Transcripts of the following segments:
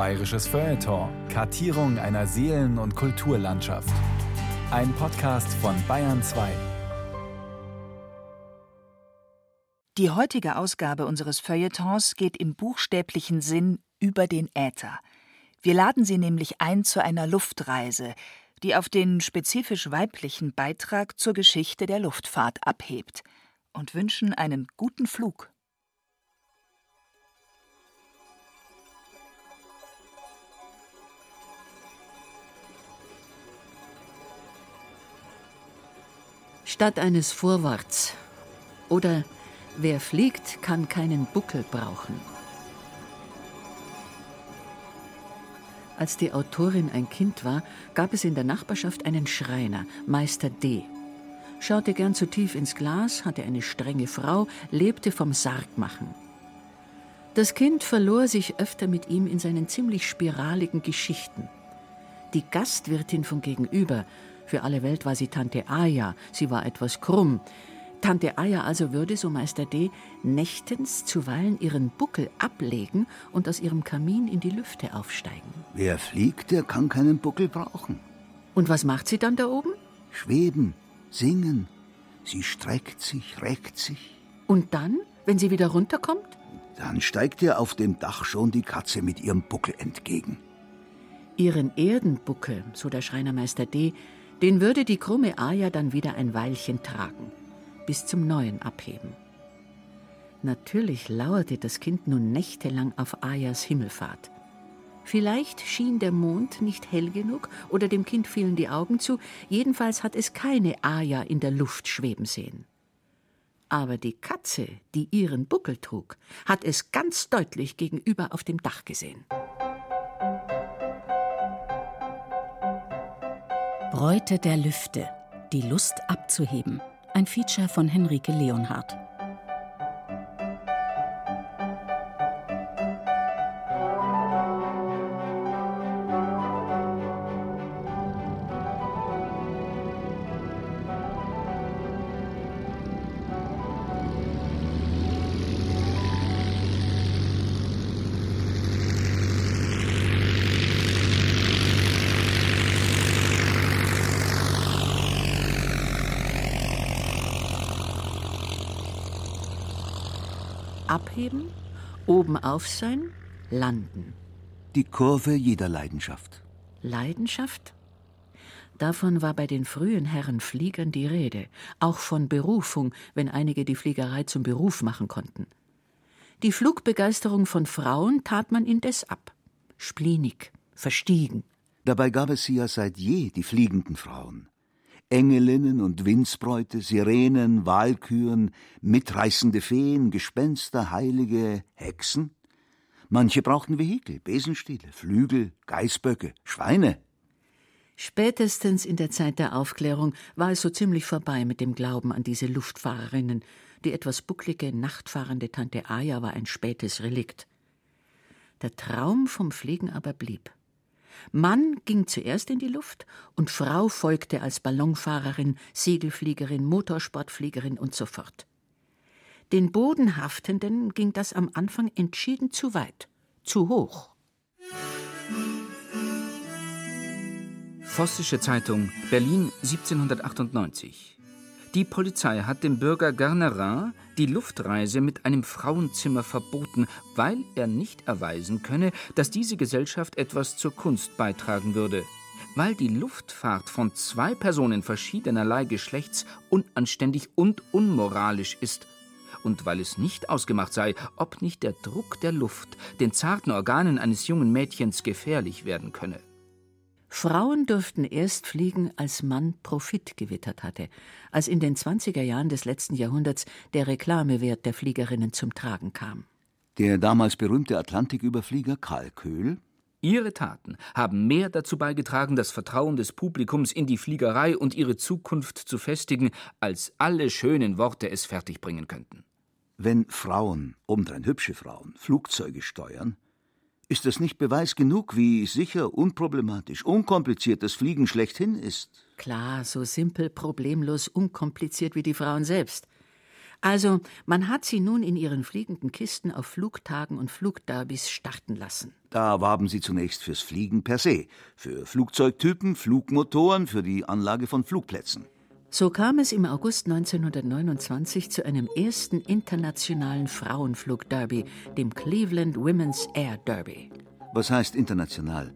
Bayerisches Feuilleton. Kartierung einer Seelen- und Kulturlandschaft. Ein Podcast von Bayern 2. Die heutige Ausgabe unseres Feuilletons geht im buchstäblichen Sinn über den Äther. Wir laden Sie nämlich ein zu einer Luftreise, die auf den spezifisch weiblichen Beitrag zur Geschichte der Luftfahrt abhebt und wünschen einen guten Flug. Statt eines Vorworts oder wer fliegt, kann keinen Buckel brauchen. Als die Autorin ein Kind war, gab es in der Nachbarschaft einen Schreiner, Meister D. Schaute gern zu tief ins Glas, hatte eine strenge Frau, lebte vom Sargmachen. Das Kind verlor sich öfter mit ihm in seinen ziemlich spiraligen Geschichten. Die Gastwirtin von gegenüber, für alle Welt war sie Tante Aja, sie war etwas krumm. Tante Aja also würde, so Meister D., nächtens zuweilen ihren Buckel ablegen und aus ihrem Kamin in die Lüfte aufsteigen. Wer fliegt, der kann keinen Buckel brauchen. Und was macht sie dann da oben? Schweben, singen. Sie streckt sich, reckt sich. Und dann, wenn sie wieder runterkommt? Dann steigt ihr auf dem Dach schon die Katze mit ihrem Buckel entgegen. Ihren Erdenbuckel, so der Schreinermeister D., den würde die krumme Aja dann wieder ein Weilchen tragen, bis zum neuen Abheben. Natürlich lauerte das Kind nun nächtelang auf Ajas Himmelfahrt. Vielleicht schien der Mond nicht hell genug oder dem Kind fielen die Augen zu, jedenfalls hat es keine Aja in der Luft schweben sehen. Aber die Katze, die ihren Buckel trug, hat es ganz deutlich gegenüber auf dem Dach gesehen. Bräute der Lüfte. Die Lust abzuheben. Ein Feature von Henrike Leonhardt. Auf sein, landen. Die Kurve jeder Leidenschaft. Leidenschaft? Davon war bei den frühen Herren Fliegern die Rede, auch von Berufung, wenn einige die Fliegerei zum Beruf machen konnten. Die Flugbegeisterung von Frauen tat man indes ab. Spleenig, verstiegen. Dabei gab es sie ja seit je, die fliegenden Frauen. Engelinnen und Windsbräute, Sirenen, Walküren, mitreißende Feen, Gespenster, Heilige, Hexen. Manche brauchten Vehikel, Besenstiele, Flügel, Geißböcke, Schweine. Spätestens in der Zeit der Aufklärung war es so ziemlich vorbei mit dem Glauben an diese Luftfahrerinnen. Die etwas bucklige, nachtfahrende Tante Aja war ein spätes Relikt. Der Traum vom Fliegen aber blieb. Mann ging zuerst in die Luft und Frau folgte als Ballonfahrerin, Segelfliegerin, Motorsportfliegerin und so fort. Den Bodenhaftenden ging das am Anfang entschieden zu weit, zu hoch. Vossische Zeitung, Berlin 1798. Die Polizei hat dem Bürger Garnerin die Luftreise mit einem Frauenzimmer verboten, weil er nicht erweisen könne, dass diese Gesellschaft etwas zur Kunst beitragen würde. Weil die Luftfahrt von zwei Personen verschiedenerlei Geschlechts unanständig und unmoralisch ist. Und weil es nicht ausgemacht sei, ob nicht der Druck der Luft den zarten Organen eines jungen Mädchens gefährlich werden könne. Frauen durften erst fliegen, als Mann Profit gewittert hatte, als in den 20er Jahren des letzten Jahrhunderts der Reklamewert der Fliegerinnen zum Tragen kam. Der damals berühmte Atlantiküberflieger Karl Köhl Ihre Taten haben mehr dazu beigetragen, das Vertrauen des Publikums in die Fliegerei und ihre Zukunft zu festigen, als alle schönen Worte es fertigbringen könnten. Wenn Frauen, obendrein hübsche Frauen, Flugzeuge steuern, ist das nicht Beweis genug, wie sicher, unproblematisch, unkompliziert das Fliegen schlechthin ist? Klar, so simpel, problemlos, unkompliziert wie die Frauen selbst. Also, man hat sie nun in ihren fliegenden Kisten auf Flugtagen und Flugderbys starten lassen. Da warben sie zunächst fürs Fliegen per se, für Flugzeugtypen, Flugmotoren, für die Anlage von Flugplätzen. So kam es im August 1929 zu einem ersten internationalen Frauenflugderby, dem Cleveland Women's Air Derby. Was heißt international?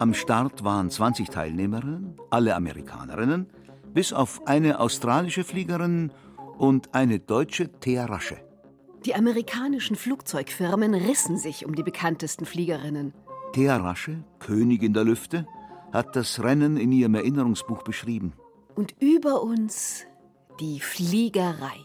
Am Start waren 20 Teilnehmerinnen, alle Amerikanerinnen, bis auf eine australische Fliegerin und eine deutsche Thea Rasche. Die amerikanischen Flugzeugfirmen rissen sich um die bekanntesten Fliegerinnen. Thea Rasche, Königin der Lüfte, hat das Rennen in ihrem Erinnerungsbuch beschrieben. Und über uns die Fliegerei.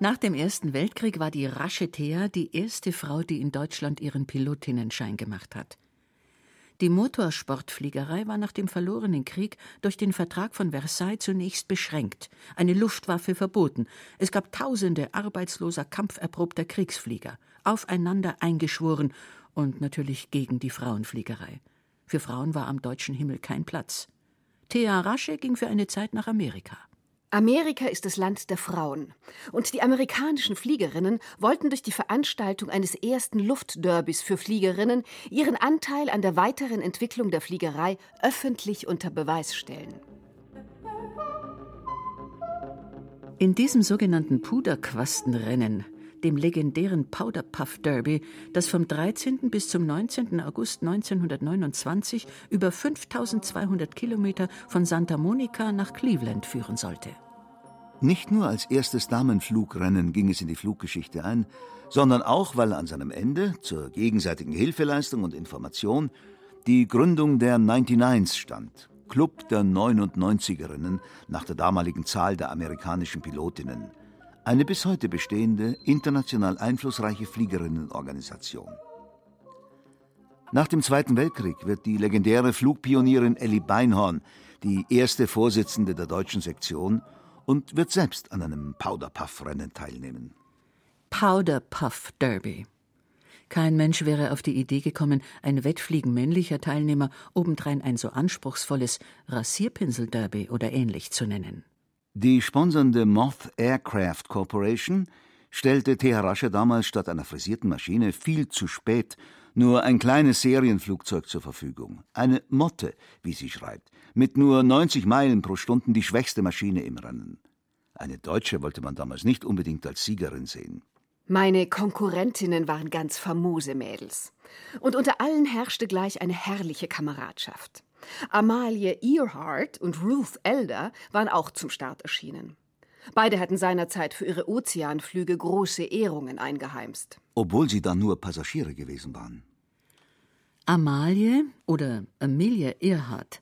Nach dem Ersten Weltkrieg war die Rasche Thea die erste Frau, die in Deutschland ihren Pilotinnenschein gemacht hat. Die Motorsportfliegerei war nach dem verlorenen Krieg durch den Vertrag von Versailles zunächst beschränkt, eine Luftwaffe verboten. Es gab tausende arbeitsloser, kampferprobter Kriegsflieger, aufeinander eingeschworen und natürlich gegen die Frauenfliegerei. Für Frauen war am deutschen Himmel kein Platz. Thea Rasche ging für eine Zeit nach Amerika. Amerika ist das Land der Frauen. Und die amerikanischen Fliegerinnen wollten durch die Veranstaltung eines ersten Luftderbys für Fliegerinnen ihren Anteil an der weiteren Entwicklung der Fliegerei öffentlich unter Beweis stellen. In diesem sogenannten Puderquastenrennen dem legendären Powder Puff Derby, das vom 13. bis zum 19. August 1929 über 5200 Kilometer von Santa Monica nach Cleveland führen sollte. Nicht nur als erstes Damenflugrennen ging es in die Fluggeschichte ein, sondern auch, weil an seinem Ende zur gegenseitigen Hilfeleistung und Information die Gründung der 99s stand, Club der 99erinnen nach der damaligen Zahl der amerikanischen Pilotinnen eine bis heute bestehende, international einflussreiche Fliegerinnenorganisation. Nach dem Zweiten Weltkrieg wird die legendäre Flugpionierin Elli Beinhorn die erste Vorsitzende der deutschen Sektion und wird selbst an einem Powderpuff-Rennen teilnehmen. Powderpuff Derby. Kein Mensch wäre auf die Idee gekommen, ein Wettfliegen männlicher Teilnehmer obendrein ein so anspruchsvolles Rasierpinsel-Derby oder ähnlich zu nennen. Die sponsernde Moth Aircraft Corporation stellte Teherasche damals statt einer frisierten Maschine viel zu spät nur ein kleines Serienflugzeug zur Verfügung. Eine Motte, wie sie schreibt, mit nur 90 Meilen pro Stunde die schwächste Maschine im Rennen. Eine Deutsche wollte man damals nicht unbedingt als Siegerin sehen. Meine Konkurrentinnen waren ganz famose Mädels. Und unter allen herrschte gleich eine herrliche Kameradschaft. Amalie Earhart und Ruth Elder waren auch zum Start erschienen. Beide hatten seinerzeit für ihre Ozeanflüge große Ehrungen eingeheimst. Obwohl sie dann nur Passagiere gewesen waren. Amalie oder Amelia Earhart.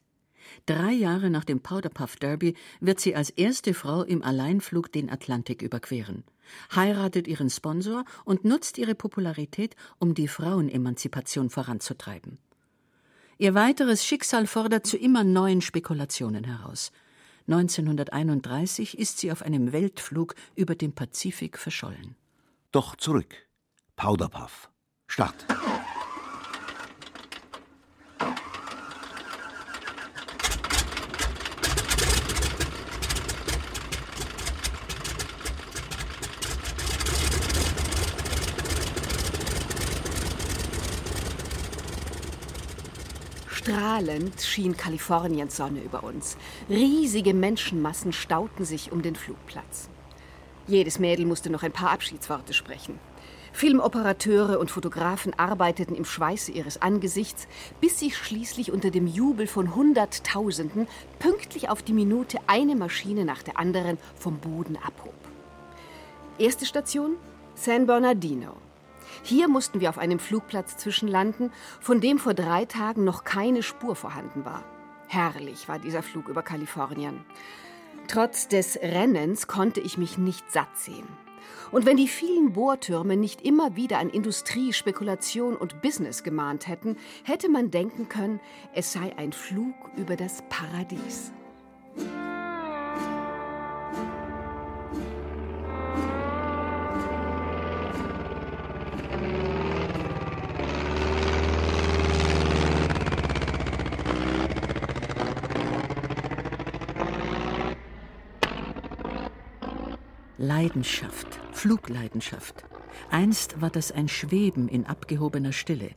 Drei Jahre nach dem Powderpuff Derby wird sie als erste Frau im Alleinflug den Atlantik überqueren, heiratet ihren Sponsor und nutzt ihre Popularität, um die Frauenemanzipation voranzutreiben. Ihr weiteres Schicksal fordert zu immer neuen Spekulationen heraus. 1931 ist sie auf einem Weltflug über dem Pazifik verschollen. Doch zurück. Powderpuff. Start. Strahlend schien Kaliforniens Sonne über uns. Riesige Menschenmassen stauten sich um den Flugplatz. Jedes Mädel musste noch ein paar Abschiedsworte sprechen. Filmoperateure und Fotografen arbeiteten im Schweiße ihres Angesichts, bis sich schließlich unter dem Jubel von Hunderttausenden pünktlich auf die Minute eine Maschine nach der anderen vom Boden abhob. Erste Station San Bernardino. Hier mussten wir auf einem Flugplatz zwischenlanden, von dem vor drei Tagen noch keine Spur vorhanden war. Herrlich war dieser Flug über Kalifornien. Trotz des Rennens konnte ich mich nicht satt sehen. Und wenn die vielen Bohrtürme nicht immer wieder an Industrie, Spekulation und Business gemahnt hätten, hätte man denken können, es sei ein Flug über das Paradies. Leidenschaft, Flugleidenschaft. Einst war das ein Schweben in abgehobener Stille.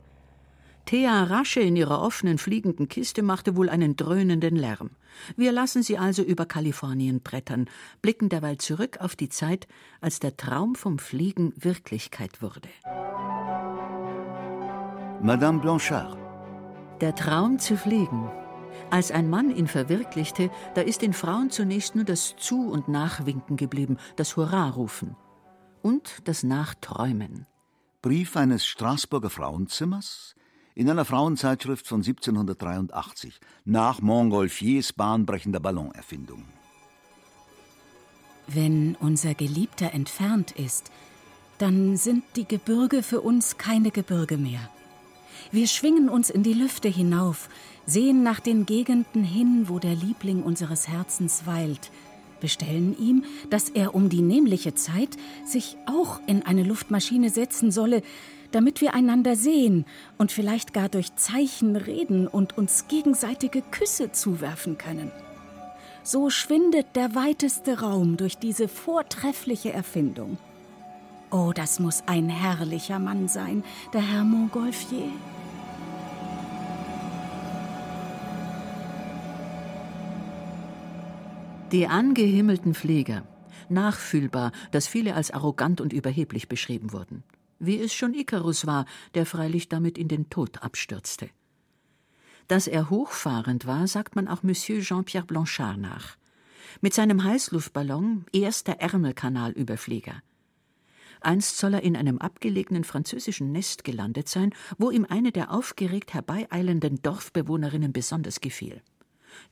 Thea Rasche in ihrer offenen fliegenden Kiste machte wohl einen dröhnenden Lärm. Wir lassen sie also über Kalifornien brettern, blicken derweil zurück auf die Zeit, als der Traum vom Fliegen Wirklichkeit wurde. Madame Blanchard. Der Traum zu fliegen. Als ein Mann ihn verwirklichte, da ist den Frauen zunächst nur das Zu- und Nachwinken geblieben, das Hurra-Rufen und das Nachträumen. Brief eines Straßburger Frauenzimmers in einer Frauenzeitschrift von 1783 nach Montgolfiers bahnbrechender Ballonerfindung. Wenn unser Geliebter entfernt ist, dann sind die Gebirge für uns keine Gebirge mehr. Wir schwingen uns in die Lüfte hinauf, sehen nach den Gegenden hin, wo der Liebling unseres Herzens weilt, bestellen ihm, dass er um die nämliche Zeit sich auch in eine Luftmaschine setzen solle, damit wir einander sehen und vielleicht gar durch Zeichen reden und uns gegenseitige Küsse zuwerfen können. So schwindet der weiteste Raum durch diese vortreffliche Erfindung. Oh, das muss ein herrlicher Mann sein, der Herr Montgolfier. Die angehimmelten Flieger. Nachfühlbar, dass viele als arrogant und überheblich beschrieben wurden. Wie es schon Icarus war, der freilich damit in den Tod abstürzte. Dass er hochfahrend war, sagt man auch Monsieur Jean-Pierre Blanchard nach. Mit seinem Heißluftballon erster Ärmelkanalüberflieger. Einst soll er in einem abgelegenen französischen Nest gelandet sein, wo ihm eine der aufgeregt herbeieilenden Dorfbewohnerinnen besonders gefiel.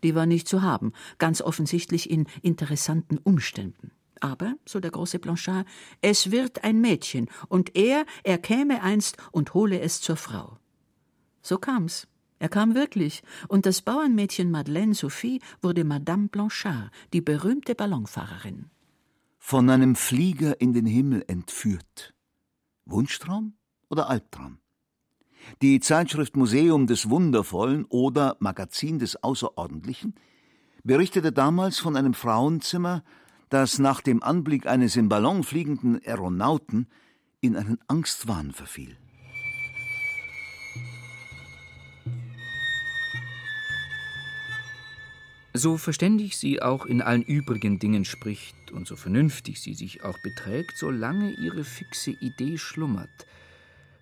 Die war nicht zu haben, ganz offensichtlich in interessanten Umständen. Aber, so der große Blanchard, es wird ein Mädchen, und er, er käme einst und hole es zur Frau. So kam's. Er kam wirklich, und das Bauernmädchen Madeleine Sophie wurde Madame Blanchard, die berühmte Ballonfahrerin. Von einem Flieger in den Himmel entführt. Wunschtraum oder Albtraum? Die Zeitschrift Museum des Wundervollen oder Magazin des Außerordentlichen berichtete damals von einem Frauenzimmer, das nach dem Anblick eines im Ballon fliegenden Aeronauten in einen Angstwahn verfiel. So verständig sie auch in allen übrigen Dingen spricht und so vernünftig sie sich auch beträgt, solange ihre fixe Idee schlummert,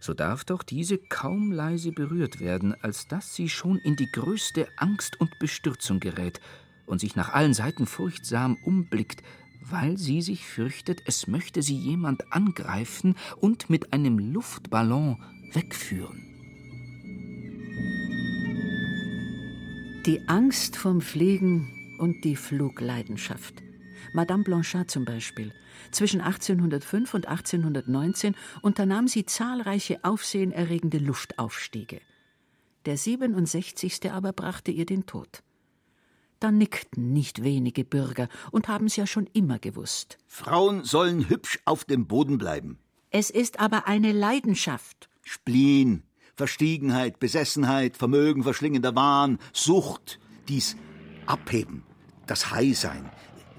so darf doch diese kaum leise berührt werden, als dass sie schon in die größte Angst und Bestürzung gerät und sich nach allen Seiten furchtsam umblickt, weil sie sich fürchtet, es möchte sie jemand angreifen und mit einem Luftballon wegführen. Die Angst vom Fliegen und die Flugleidenschaft. Madame Blanchard zum Beispiel. Zwischen 1805 und 1819 unternahm sie zahlreiche aufsehenerregende Luftaufstiege. Der 67. aber brachte ihr den Tod. Da nickten nicht wenige Bürger und haben's ja schon immer gewusst. Frauen sollen hübsch auf dem Boden bleiben. Es ist aber eine Leidenschaft. Spleen, Verstiegenheit, Besessenheit, Vermögen, verschlingender Wahn, Sucht, dies Abheben, das High-Sein,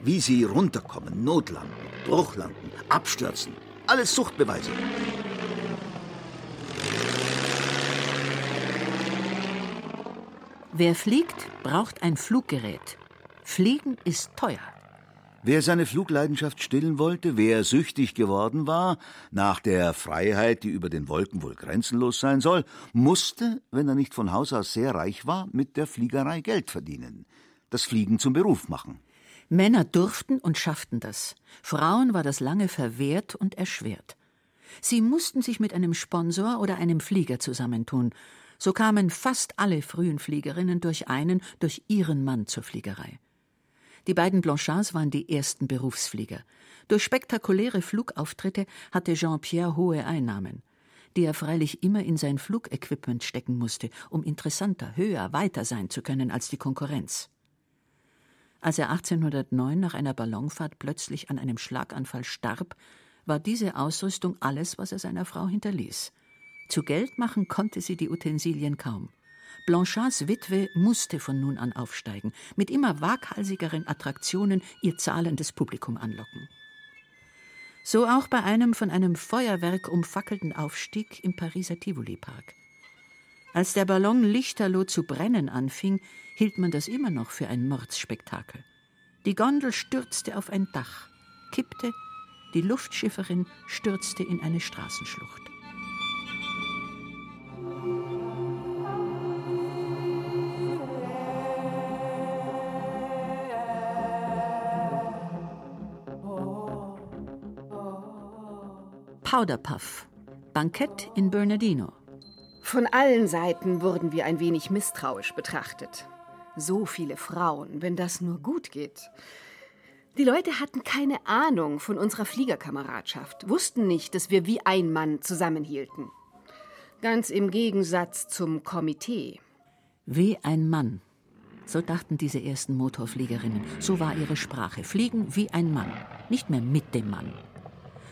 wie sie runterkommen, notlanden, Bruchlanden, abstürzen. Alles Suchtbeweise. Wer fliegt, braucht ein Fluggerät. Fliegen ist teuer. Wer seine Flugleidenschaft stillen wollte, wer süchtig geworden war, nach der Freiheit, die über den Wolken wohl grenzenlos sein soll, musste, wenn er nicht von Haus aus sehr reich war, mit der Fliegerei Geld verdienen, das Fliegen zum Beruf machen. Männer durften und schafften das. Frauen war das lange verwehrt und erschwert. Sie mussten sich mit einem Sponsor oder einem Flieger zusammentun. So kamen fast alle frühen Fliegerinnen durch einen, durch ihren Mann zur Fliegerei. Die beiden Blanchards waren die ersten Berufsflieger. Durch spektakuläre Flugauftritte hatte Jean-Pierre hohe Einnahmen, die er freilich immer in sein Flugequipment stecken musste, um interessanter, höher, weiter sein zu können als die Konkurrenz. Als er 1809 nach einer Ballonfahrt plötzlich an einem Schlaganfall starb, war diese Ausrüstung alles, was er seiner Frau hinterließ. Zu Geld machen konnte sie die Utensilien kaum. Blanchards Witwe musste von nun an aufsteigen, mit immer waghalsigeren Attraktionen ihr zahlendes Publikum anlocken. So auch bei einem von einem Feuerwerk umfackelten Aufstieg im Pariser Tivoli-Park. Als der Ballon lichterloh zu brennen anfing, hielt man das immer noch für ein Mordsspektakel. Die Gondel stürzte auf ein Dach, kippte, die Luftschifferin stürzte in eine Straßenschlucht. Powderpuff. Bankett in Bernardino. Von allen Seiten wurden wir ein wenig misstrauisch betrachtet. So viele Frauen, wenn das nur gut geht. Die Leute hatten keine Ahnung von unserer Fliegerkameradschaft, wussten nicht, dass wir wie ein Mann zusammenhielten. Ganz im Gegensatz zum Komitee. Wie ein Mann. So dachten diese ersten Motorfliegerinnen. So war ihre Sprache. Fliegen wie ein Mann. Nicht mehr mit dem Mann.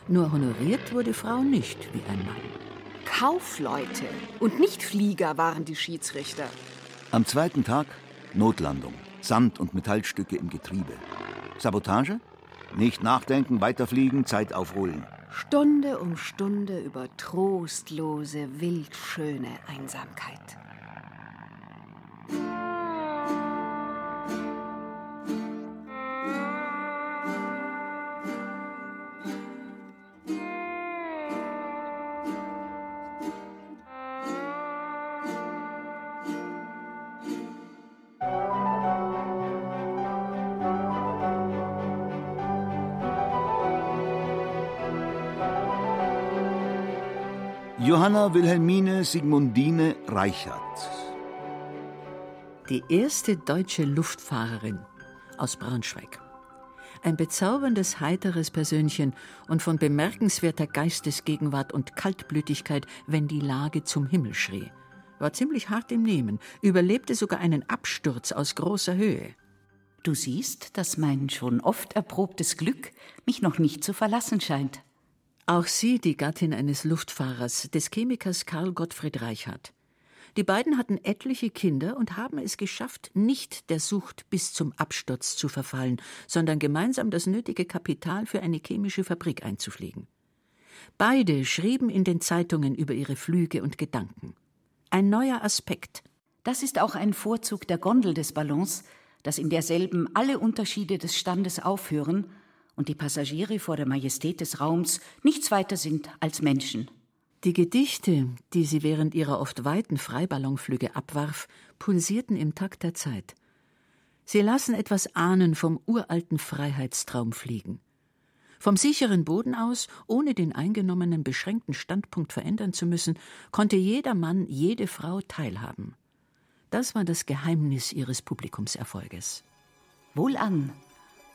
Nur honoriert wurde Frau nicht wie ein Mann. Kaufleute und nicht Flieger waren die Schiedsrichter. Am zweiten Tag Notlandung. Sand und Metallstücke im Getriebe. Sabotage? Nicht nachdenken, weiterfliegen, Zeit aufholen. Stunde um Stunde über trostlose, wildschöne Einsamkeit. Johanna Wilhelmine Sigmundine Reichert. Die erste deutsche Luftfahrerin aus Braunschweig. Ein bezauberndes, heiteres Persönchen und von bemerkenswerter Geistesgegenwart und Kaltblütigkeit, wenn die Lage zum Himmel schrie. War ziemlich hart im Nehmen, überlebte sogar einen Absturz aus großer Höhe. Du siehst, dass mein schon oft erprobtes Glück mich noch nicht zu verlassen scheint. Auch sie die Gattin eines Luftfahrers, des Chemikers Karl Gottfried Reichhardt. Die beiden hatten etliche Kinder und haben es geschafft, nicht der Sucht bis zum Absturz zu verfallen, sondern gemeinsam das nötige Kapital für eine chemische Fabrik einzufliegen. Beide schrieben in den Zeitungen über ihre Flüge und Gedanken. Ein neuer Aspekt. Das ist auch ein Vorzug der Gondel des Ballons, dass in derselben alle Unterschiede des Standes aufhören und die Passagiere vor der Majestät des Raums nichts weiter sind als Menschen. Die Gedichte, die sie während ihrer oft weiten Freiballonflüge abwarf, pulsierten im Takt der Zeit. Sie lassen etwas ahnen vom uralten Freiheitstraum fliegen. Vom sicheren Boden aus, ohne den eingenommenen beschränkten Standpunkt verändern zu müssen, konnte jeder Mann, jede Frau teilhaben. Das war das Geheimnis ihres Publikumserfolges. Wohlan,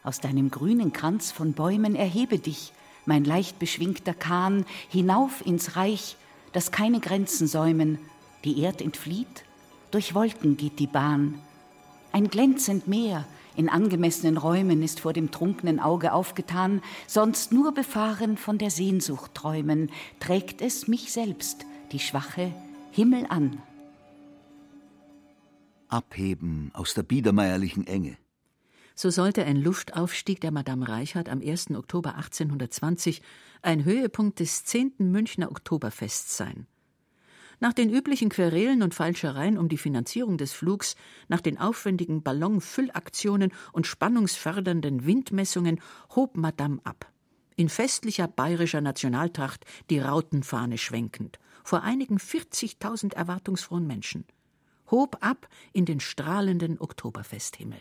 aus deinem grünen Kranz von Bäumen erhebe dich, mein leicht beschwingter Kahn, hinauf ins Reich, das keine Grenzen säumen, die Erd entflieht, durch Wolken geht die Bahn. Ein glänzend Meer in angemessenen Räumen ist vor dem trunkenen Auge aufgetan, sonst nur befahren von der Sehnsucht träumen, trägt es mich selbst, die schwache, Himmel an. Abheben aus der biedermeierlichen Enge. So sollte ein Luftaufstieg der Madame Reichhardt am 1. Oktober 1820 ein Höhepunkt des 10. Münchner Oktoberfests sein. Nach den üblichen Querelen und Falschereien um die Finanzierung des Flugs, nach den aufwendigen Ballonfüllaktionen und spannungsfördernden Windmessungen hob Madame ab. In festlicher bayerischer Nationaltracht die Rautenfahne schwenkend, vor einigen 40.000 erwartungsfrohen Menschen. Hob ab in den strahlenden Oktoberfesthimmel.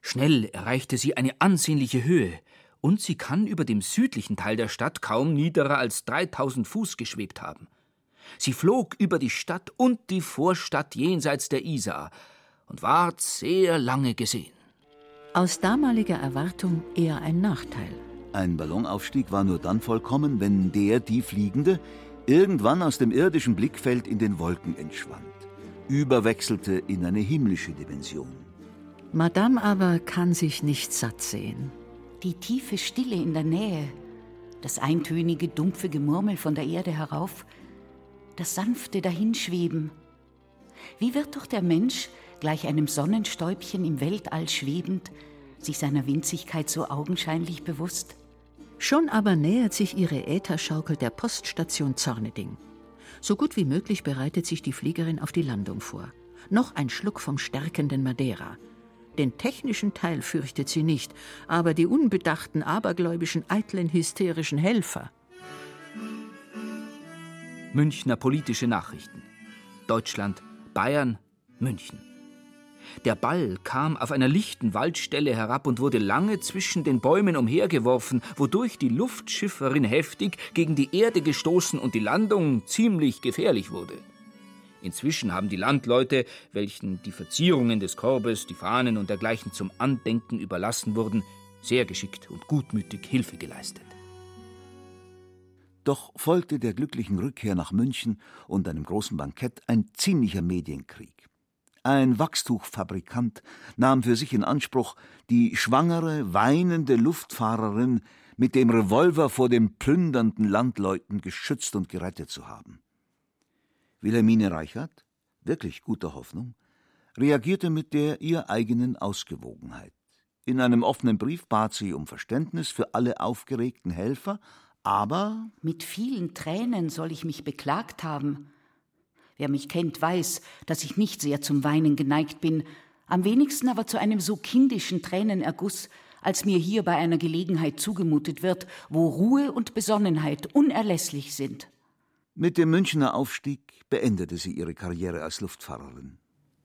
Schnell erreichte sie eine ansehnliche Höhe, und sie kann über dem südlichen Teil der Stadt kaum niederer als 3000 Fuß geschwebt haben. Sie flog über die Stadt und die Vorstadt jenseits der Isar und ward sehr lange gesehen. Aus damaliger Erwartung eher ein Nachteil. Ein Ballonaufstieg war nur dann vollkommen, wenn der, die Fliegende, irgendwann aus dem irdischen Blickfeld in den Wolken entschwand, überwechselte in eine himmlische Dimension. Madame aber kann sich nicht satt sehen. Die tiefe Stille in der Nähe, das eintönige, dumpfe Gemurmel von der Erde herauf, das sanfte Dahinschweben. Wie wird doch der Mensch, gleich einem Sonnenstäubchen im Weltall schwebend, sich seiner Winzigkeit so augenscheinlich bewusst? Schon aber nähert sich ihre Ätherschaukel der Poststation Zorneding. So gut wie möglich bereitet sich die Fliegerin auf die Landung vor. Noch ein Schluck vom stärkenden Madeira. Den technischen Teil fürchtet sie nicht, aber die unbedachten, abergläubischen, eitlen, hysterischen Helfer. Münchner politische Nachrichten. Deutschland, Bayern, München. Der Ball kam auf einer lichten Waldstelle herab und wurde lange zwischen den Bäumen umhergeworfen, wodurch die Luftschifferin heftig gegen die Erde gestoßen und die Landung ziemlich gefährlich wurde. Inzwischen haben die Landleute, welchen die Verzierungen des Korbes, die Fahnen und dergleichen zum Andenken überlassen wurden, sehr geschickt und gutmütig Hilfe geleistet. Doch folgte der glücklichen Rückkehr nach München und einem großen Bankett ein ziemlicher Medienkrieg. Ein Wachstuchfabrikant nahm für sich in Anspruch, die schwangere, weinende Luftfahrerin mit dem Revolver vor den plündernden Landleuten geschützt und gerettet zu haben. Wilhelmine Reichert, wirklich guter Hoffnung, reagierte mit der ihr eigenen Ausgewogenheit. In einem offenen Brief bat sie um Verständnis für alle aufgeregten Helfer, aber mit vielen Tränen soll ich mich beklagt haben. Wer mich kennt, weiß, dass ich nicht sehr zum Weinen geneigt bin, am wenigsten aber zu einem so kindischen Tränenerguss, als mir hier bei einer Gelegenheit zugemutet wird, wo Ruhe und Besonnenheit unerlässlich sind. Mit dem Münchner Aufstieg beendete sie ihre Karriere als Luftfahrerin.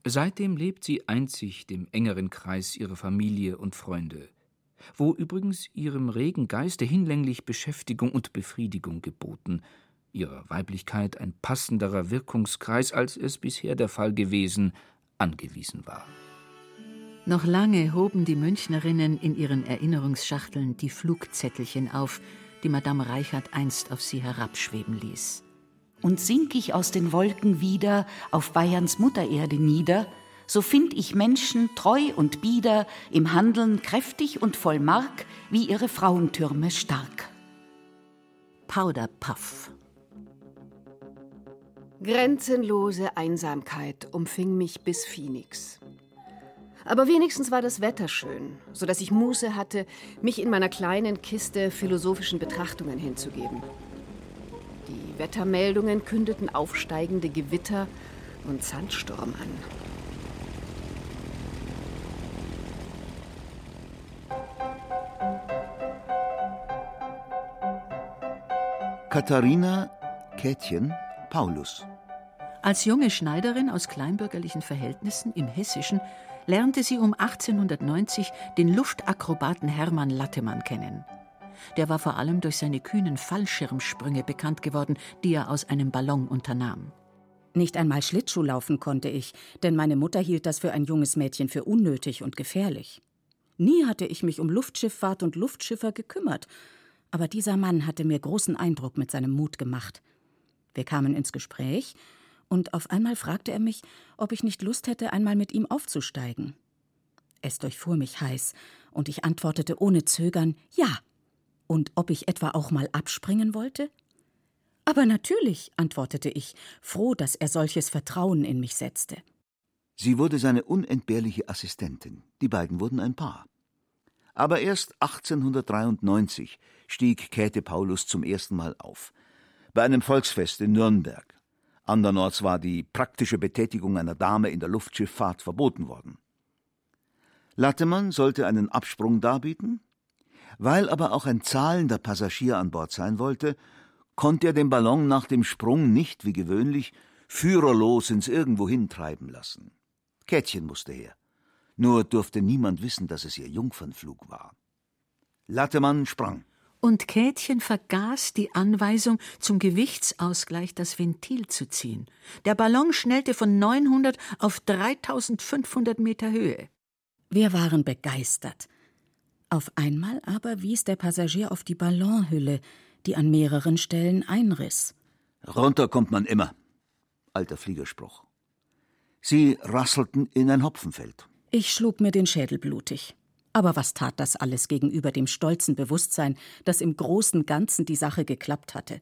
Seitdem lebt sie einzig dem engeren Kreis ihrer Familie und Freunde, wo übrigens ihrem regen Geiste hinlänglich Beschäftigung und Befriedigung geboten – ihrer Weiblichkeit ein passenderer Wirkungskreis, als es bisher der Fall gewesen, angewiesen war. Noch lange hoben die Münchnerinnen in ihren Erinnerungsschachteln die Flugzettelchen auf, die Madame Reichert einst auf sie herabschweben ließ. Und sink ich aus den Wolken wieder auf Bayerns Muttererde nieder, so find ich Menschen treu und bieder, im Handeln kräftig und voll Mark, wie ihre Frauentürme stark. Powderpuff Grenzenlose Einsamkeit umfing mich bis Phoenix. Aber wenigstens war das Wetter schön, so dass ich Muße hatte, mich in meiner kleinen Kiste philosophischen Betrachtungen hinzugeben. Die Wettermeldungen kündeten aufsteigende Gewitter und Sandsturm an. Katharina Kätchen Paulus. Als junge Schneiderin aus kleinbürgerlichen Verhältnissen im Hessischen lernte sie um 1890 den Luftakrobaten Hermann Lattemann kennen. Der war vor allem durch seine kühnen Fallschirmsprünge bekannt geworden, die er aus einem Ballon unternahm. Nicht einmal Schlittschuh laufen konnte ich, denn meine Mutter hielt das für ein junges Mädchen für unnötig und gefährlich. Nie hatte ich mich um Luftschifffahrt und Luftschiffer gekümmert, aber dieser Mann hatte mir großen Eindruck mit seinem Mut gemacht. Wir kamen ins Gespräch, und auf einmal fragte er mich, ob ich nicht Lust hätte, einmal mit ihm aufzusteigen. Es durchfuhr mich heiß, und ich antwortete ohne Zögern Ja. Und ob ich etwa auch mal abspringen wollte? Aber natürlich, antwortete ich, froh, dass er solches Vertrauen in mich setzte. Sie wurde seine unentbehrliche Assistentin. Die beiden wurden ein Paar. Aber erst 1893 stieg Käthe Paulus zum ersten Mal auf bei einem Volksfest in Nürnberg. Andernorts war die praktische Betätigung einer Dame in der Luftschifffahrt verboten worden. Lattemann sollte einen Absprung darbieten, weil aber auch ein zahlender Passagier an Bord sein wollte, konnte er den Ballon nach dem Sprung nicht wie gewöhnlich führerlos ins Irgendwohin treiben lassen. Kätchen musste her. Nur durfte niemand wissen, dass es ihr Jungfernflug war. Lattemann sprang und Kätchen vergaß die Anweisung, zum Gewichtsausgleich das Ventil zu ziehen. Der Ballon schnellte von 900 auf 3500 Meter Höhe. Wir waren begeistert. Auf einmal aber wies der Passagier auf die Ballonhülle, die an mehreren Stellen einriss. Runter kommt man immer. Alter Fliegerspruch. Sie rasselten in ein Hopfenfeld. Ich schlug mir den Schädel blutig. Aber was tat das alles gegenüber dem stolzen Bewusstsein, dass im großen Ganzen die Sache geklappt hatte?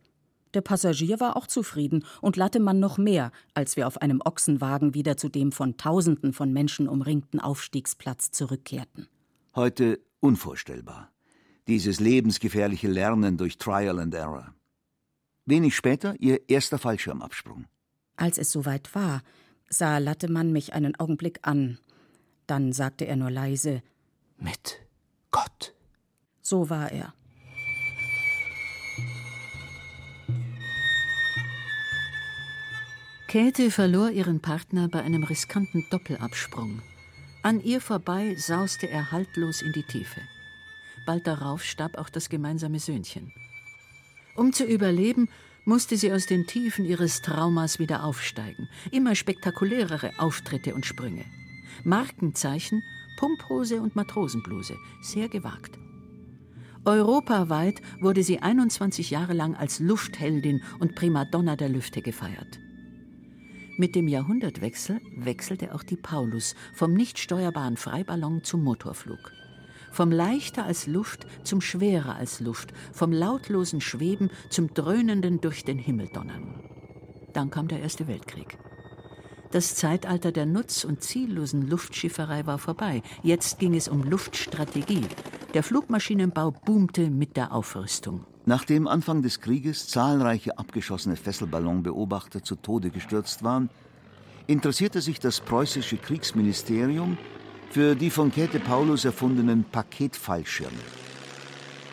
Der Passagier war auch zufrieden und Lattemann noch mehr, als wir auf einem Ochsenwagen wieder zu dem von Tausenden von Menschen umringten Aufstiegsplatz zurückkehrten. Heute unvorstellbar. dieses lebensgefährliche Lernen durch Trial and Error. Wenig später ihr erster Fallschirmabsprung. Als es soweit war, sah Lattemann mich einen Augenblick an. Dann sagte er nur leise: Mit Gott. So war er. Käthe verlor ihren Partner bei einem riskanten Doppelabsprung. An ihr vorbei sauste er haltlos in die Tiefe. Bald darauf starb auch das gemeinsame Söhnchen. Um zu überleben, musste sie aus den Tiefen ihres Traumas wieder aufsteigen. Immer spektakulärere Auftritte und Sprünge. Markenzeichen, Pumphose und Matrosenbluse. Sehr gewagt. Europaweit wurde sie 21 Jahre lang als Luftheldin und Primadonna der Lüfte gefeiert. Mit dem Jahrhundertwechsel wechselte auch die Paulus vom nicht steuerbaren Freiballon zum Motorflug. Vom leichter als Luft zum schwerer als Luft, vom lautlosen Schweben zum dröhnenden durch den Himmel donnern. Dann kam der Erste Weltkrieg. Das Zeitalter der nutz- und ziellosen Luftschifferei war vorbei. Jetzt ging es um Luftstrategie. Der Flugmaschinenbau boomte mit der Aufrüstung. Nachdem Anfang des Krieges zahlreiche abgeschossene Fesselballonbeobachter zu Tode gestürzt waren, interessierte sich das preußische Kriegsministerium für die von Käthe Paulus erfundenen Paketfallschirme.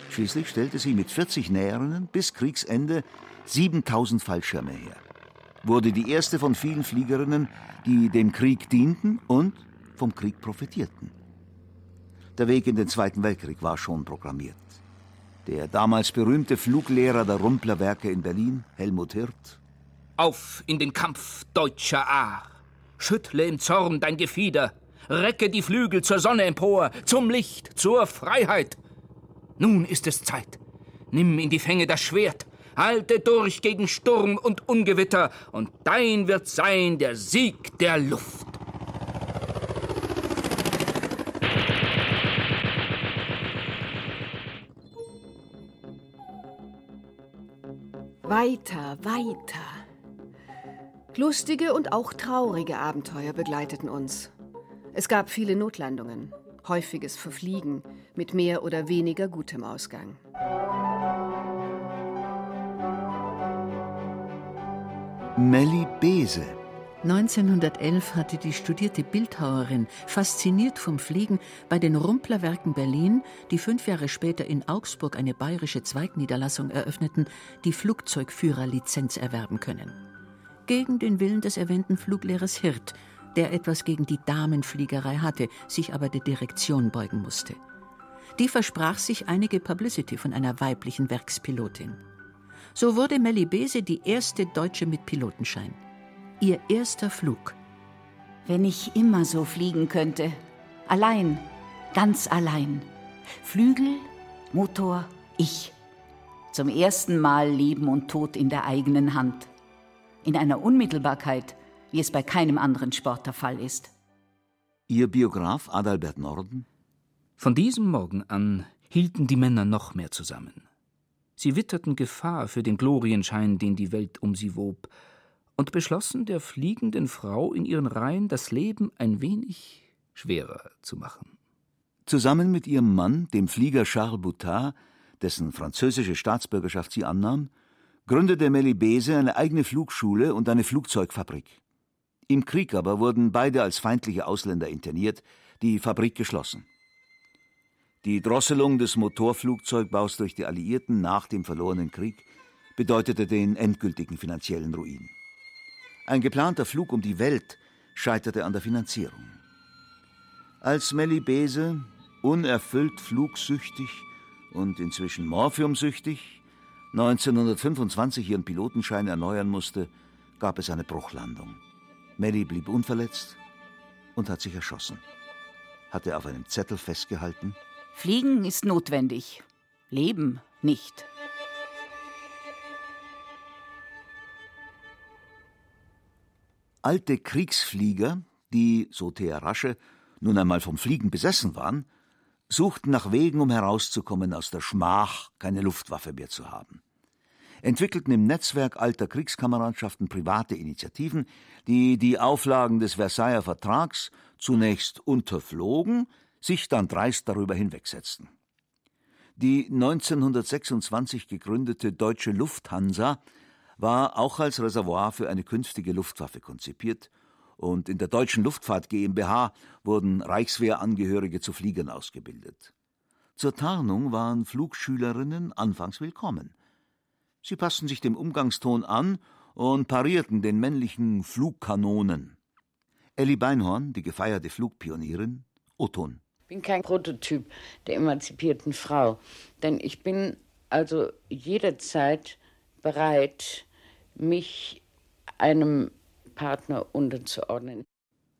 Schließlich stellte sie mit 40 Näherinnen bis Kriegsende 7000 Fallschirme her. Wurde die erste von vielen Fliegerinnen, die dem Krieg dienten und vom Krieg profitierten. Der Weg in den Zweiten Weltkrieg war schon programmiert. Der damals berühmte Fluglehrer der Rumplerwerke in Berlin, Helmut Hirt. Auf in den Kampf, deutscher Aar! Schüttle im Zorn dein Gefieder, recke die Flügel zur Sonne empor, zum Licht, zur Freiheit. Nun ist es Zeit. Nimm in die Fänge das Schwert, halte durch gegen Sturm und Ungewitter, und dein wird sein der Sieg der Luft. Weiter, weiter. Lustige und auch traurige Abenteuer begleiteten uns. Es gab viele Notlandungen, häufiges Verfliegen mit mehr oder weniger gutem Ausgang. Melli Bese 1911 hatte die studierte Bildhauerin, fasziniert vom Fliegen, bei den Rumplerwerken Berlin, die fünf Jahre später in Augsburg eine bayerische Zweigniederlassung eröffneten, die Flugzeugführerlizenz erwerben können. Gegen den Willen des erwähnten Fluglehrers Hirt, der etwas gegen die Damenfliegerei hatte, sich aber der Direktion beugen musste. Die versprach sich einige Publicity von einer weiblichen Werkspilotin. So wurde Melli Bese die erste Deutsche mit Pilotenschein. Ihr erster Flug. Wenn ich immer so fliegen könnte. Allein, ganz allein. Flügel, Motor, ich. Zum ersten Mal Leben und Tod in der eigenen Hand. In einer Unmittelbarkeit, wie es bei keinem anderen Sport der Fall ist. Ihr Biograf Adalbert Norden? Von diesem Morgen an hielten die Männer noch mehr zusammen. Sie witterten Gefahr für den Glorienschein, den die Welt um sie wob, und beschlossen, der fliegenden Frau in ihren Reihen das Leben ein wenig schwerer zu machen. Zusammen mit ihrem Mann, dem Flieger Charles Boutard, dessen französische Staatsbürgerschaft sie annahm, gründete Melly Bese eine eigene Flugschule und eine Flugzeugfabrik. Im Krieg aber wurden beide als feindliche Ausländer interniert, die Fabrik geschlossen. Die Drosselung des Motorflugzeugbaus durch die Alliierten nach dem verlorenen Krieg bedeutete den endgültigen finanziellen Ruin. Ein geplanter Flug um die Welt scheiterte an der Finanzierung. Als Melly Bese, unerfüllt flugsüchtig und inzwischen morphiumsüchtig, 1925 ihren Pilotenschein erneuern musste, gab es eine Bruchlandung. Melly blieb unverletzt und hat sich erschossen. Hat er auf einem Zettel festgehalten? Fliegen ist notwendig, Leben nicht. Alte Kriegsflieger, die, so Thea Rasche, nun einmal vom Fliegen besessen waren, suchten nach Wegen, um herauszukommen aus der Schmach, keine Luftwaffe mehr zu haben. Entwickelten im Netzwerk alter Kriegskameradschaften private Initiativen, die die Auflagen des Versailler Vertrags zunächst unterflogen, sich dann dreist darüber hinwegsetzten. Die 1926 gegründete Deutsche Lufthansa war auch als Reservoir für eine künftige Luftwaffe konzipiert, und in der Deutschen Luftfahrt GmbH wurden Reichswehrangehörige zu Fliegern ausgebildet. Zur Tarnung waren Flugschülerinnen anfangs willkommen. Sie passten sich dem Umgangston an und parierten den männlichen Flugkanonen. Elli Beinhorn, die gefeierte Flugpionierin, O-Ton. Ich bin kein Prototyp der emanzipierten Frau, denn ich bin also jederzeit bereit, mich einem Partner unterzuordnen.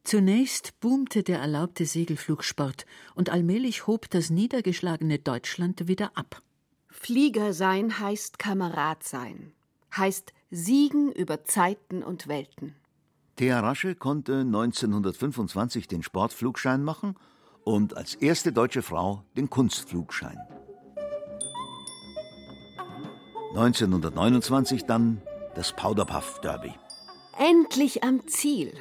Zunächst boomte der erlaubte Segelflugsport und allmählich hob das niedergeschlagene Deutschland wieder ab. Flieger sein heißt Kamerad sein, heißt siegen über Zeiten und Welten. Thea Rasche konnte 1925 den Sportflugschein machen und als erste deutsche Frau den Kunstflugschein. 1929 dann das Powderpuff Derby. Endlich am Ziel.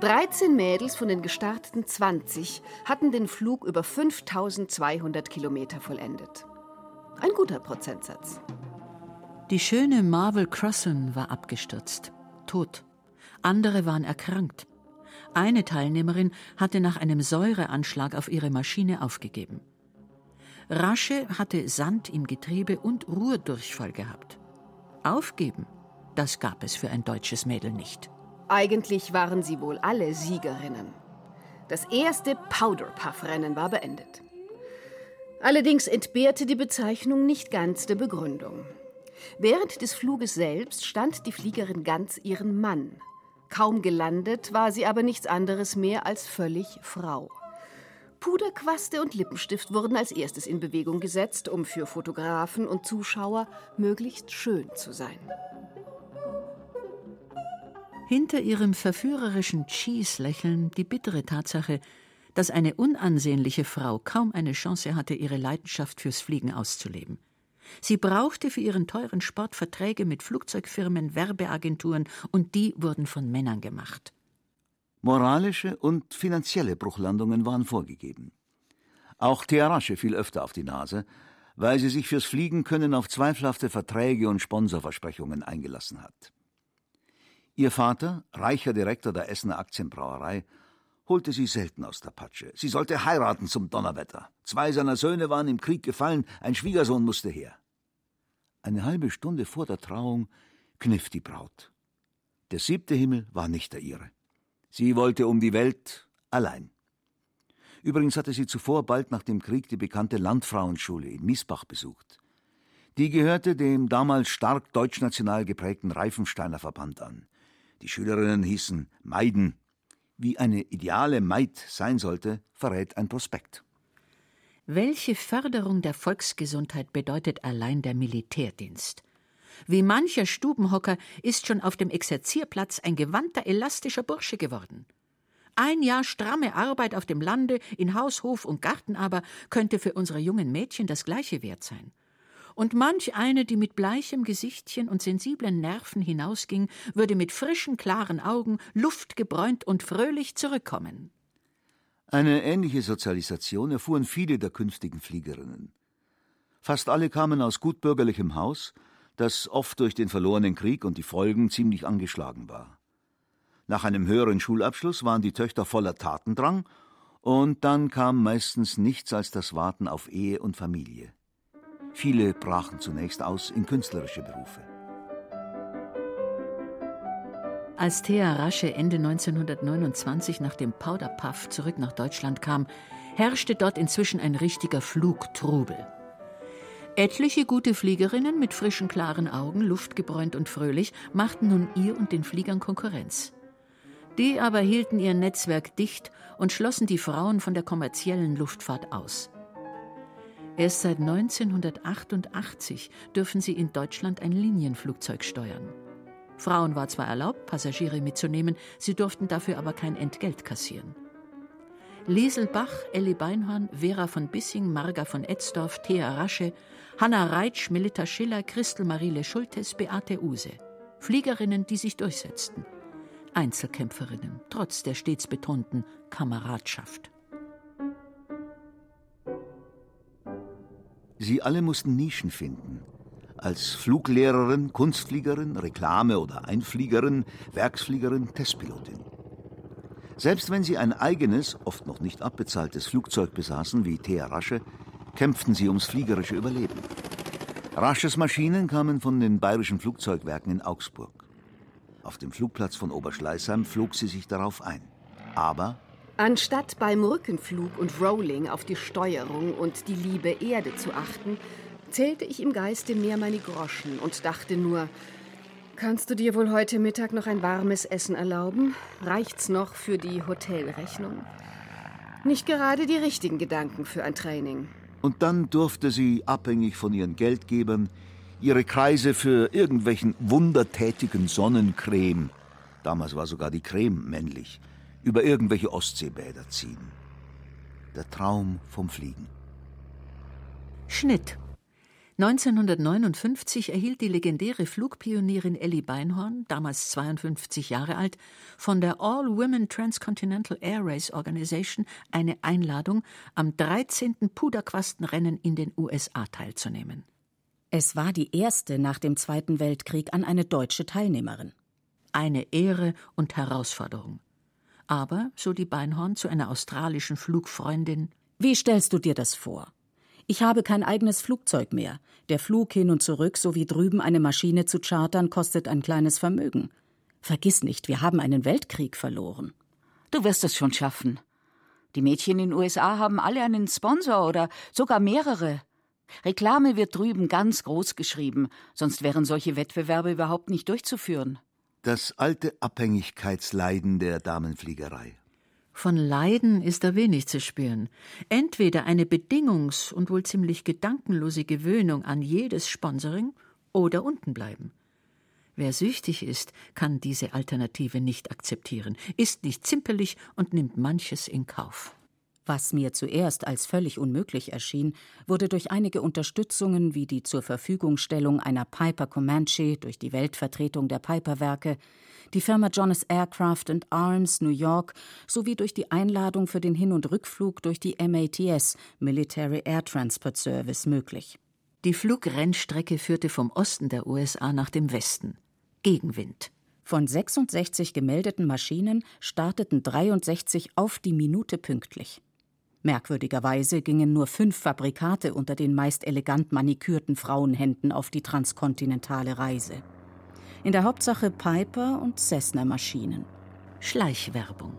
13 Mädels von den gestarteten 20 hatten den Flug über 5200 Kilometer vollendet. Ein guter Prozentsatz. Die schöne Marvel Crossan war abgestürzt, tot. Andere waren erkrankt. Eine Teilnehmerin hatte nach einem Säureanschlag auf ihre Maschine aufgegeben. Rasche hatte Sand im Getriebe und Ruhrdurchfall gehabt. Aufgeben, das gab es für ein deutsches Mädel nicht. Eigentlich waren sie wohl alle Siegerinnen. Das erste Powderpuff-Rennen war beendet. Allerdings entbehrte die Bezeichnung nicht ganz der Begründung. Während des Fluges selbst stand die Fliegerin ganz ihren Mann. Kaum gelandet war sie aber nichts anderes mehr als völlig Frau. Puderquaste und Lippenstift wurden als erstes in Bewegung gesetzt, um für Fotografen und Zuschauer möglichst schön zu sein. Hinter ihrem verführerischen Cheese-Lächeln die bittere Tatsache, dass eine unansehnliche Frau kaum eine Chance hatte, ihre Leidenschaft fürs Fliegen auszuleben. Sie brauchte für ihren teuren Sport Verträge mit Flugzeugfirmen, Werbeagenturen und die wurden von Männern gemacht. Moralische und finanzielle Bruchlandungen waren vorgegeben. Auch Thearasche fiel öfter auf die Nase, weil sie sich fürs Fliegen können auf zweifelhafte Verträge und Sponsorversprechungen eingelassen hat. Ihr Vater, reicher Direktor der Essener Aktienbrauerei, holte sie selten aus der Patsche. Sie sollte heiraten zum Donnerwetter. Zwei seiner Söhne waren im Krieg gefallen, ein Schwiegersohn musste her. Eine halbe Stunde vor der Trauung kniff die Braut. Der siebte Himmel war nicht der ihre. Sie wollte um die Welt allein. Übrigens hatte sie zuvor bald nach dem Krieg die bekannte Landfrauenschule in Miesbach besucht. Die gehörte dem damals stark deutschnational geprägten Reifensteiner Verband an. Die Schülerinnen hießen Meiden wie eine ideale Maid sein sollte, verrät ein Prospekt. Welche Förderung der Volksgesundheit bedeutet allein der Militärdienst? Wie mancher Stubenhocker ist schon auf dem Exerzierplatz ein gewandter, elastischer Bursche geworden. Ein Jahr stramme Arbeit auf dem Lande, in Haus, Hof und Garten aber könnte für unsere jungen Mädchen das gleiche wert sein und manch eine, die mit bleichem Gesichtchen und sensiblen Nerven hinausging, würde mit frischen, klaren Augen, luftgebräunt und fröhlich zurückkommen. Eine ähnliche Sozialisation erfuhren viele der künftigen Fliegerinnen. Fast alle kamen aus gutbürgerlichem Haus, das oft durch den verlorenen Krieg und die Folgen ziemlich angeschlagen war. Nach einem höheren Schulabschluss waren die Töchter voller Tatendrang, und dann kam meistens nichts als das Warten auf Ehe und Familie. Viele brachen zunächst aus in künstlerische Berufe. Als Thea Rasche Ende 1929 nach dem Powderpuff zurück nach Deutschland kam, herrschte dort inzwischen ein richtiger Flugtrubel. Etliche gute Fliegerinnen mit frischen, klaren Augen, luftgebräunt und fröhlich, machten nun ihr und den Fliegern Konkurrenz. Die aber hielten ihr Netzwerk dicht und schlossen die Frauen von der kommerziellen Luftfahrt aus. Erst seit 1988 dürfen sie in Deutschland ein Linienflugzeug steuern. Frauen war zwar erlaubt, Passagiere mitzunehmen, sie durften dafür aber kein Entgelt kassieren. Liesel Bach, Elli Beinhorn, Vera von Bissing, Marga von Etzdorf, Thea Rasche, Hanna Reitsch, Melita Schiller, Christel Marile Schultes, Beate Use. Fliegerinnen, die sich durchsetzten. Einzelkämpferinnen, trotz der stets betonten Kameradschaft. Sie alle mussten Nischen finden. Als Fluglehrerin, Kunstfliegerin, Reklame- oder Einfliegerin, Werksfliegerin, Testpilotin. Selbst wenn sie ein eigenes, oft noch nicht abbezahltes Flugzeug besaßen, wie Thea Rasche, kämpften sie ums fliegerische Überleben. Rasches Maschinen kamen von den bayerischen Flugzeugwerken in Augsburg. Auf dem Flugplatz von Oberschleißheim flog sie sich darauf ein. Aber Anstatt beim Rückenflug und Rolling auf die Steuerung und die liebe Erde zu achten, zählte ich im Geiste mehr meine Groschen und dachte nur, kannst du dir wohl heute Mittag noch ein warmes Essen erlauben? Reicht's noch für die Hotelrechnung? Nicht gerade die richtigen Gedanken für ein Training. Und dann durfte sie, abhängig von ihren Geldgebern, ihre Kreise für irgendwelchen wundertätigen Sonnencreme, damals war sogar die Creme männlich, über irgendwelche Ostseebäder ziehen. Der Traum vom Fliegen. Schnitt 1959 erhielt die legendäre Flugpionierin Ellie Beinhorn, damals 52 Jahre alt, von der All-Women Transcontinental Air Race Organization eine Einladung, am 13. Puderquastenrennen in den USA teilzunehmen. Es war die erste nach dem Zweiten Weltkrieg an eine deutsche Teilnehmerin. Eine Ehre und Herausforderung. Aber, so die Beinhorn zu einer australischen Flugfreundin, Wie stellst du dir das vor? Ich habe kein eigenes Flugzeug mehr. Der Flug hin und zurück sowie drüben eine Maschine zu chartern kostet ein kleines Vermögen. Vergiss nicht, wir haben einen Weltkrieg verloren. Du wirst es schon schaffen. Die Mädchen in den USA haben alle einen Sponsor oder sogar mehrere. Reklame wird drüben ganz groß geschrieben, sonst wären solche Wettbewerbe überhaupt nicht durchzuführen. Das alte Abhängigkeitsleiden der Damenfliegerei. Von Leiden ist da wenig zu spüren. Entweder eine bedingungs- und wohl ziemlich gedankenlose Gewöhnung an jedes Sponsoring oder unten bleiben. Wer süchtig ist, kann diese Alternative nicht akzeptieren, ist nicht zimperlich und nimmt manches in Kauf. Was mir zuerst als völlig unmöglich erschien, wurde durch einige Unterstützungen wie die zur Verfügungstellung einer Piper Comanche durch die Weltvertretung der Piper-Werke, die Firma Jonas Aircraft and Arms New York sowie durch die Einladung für den Hin- und Rückflug durch die MATS Military Air Transport Service möglich. Die Flugrennstrecke führte vom Osten der USA nach dem Westen. Gegenwind. Von 66 gemeldeten Maschinen starteten 63 auf die Minute pünktlich. Merkwürdigerweise gingen nur fünf Fabrikate unter den meist elegant manikürten Frauenhänden auf die transkontinentale Reise. In der Hauptsache Piper und Cessna-Maschinen. Schleichwerbung.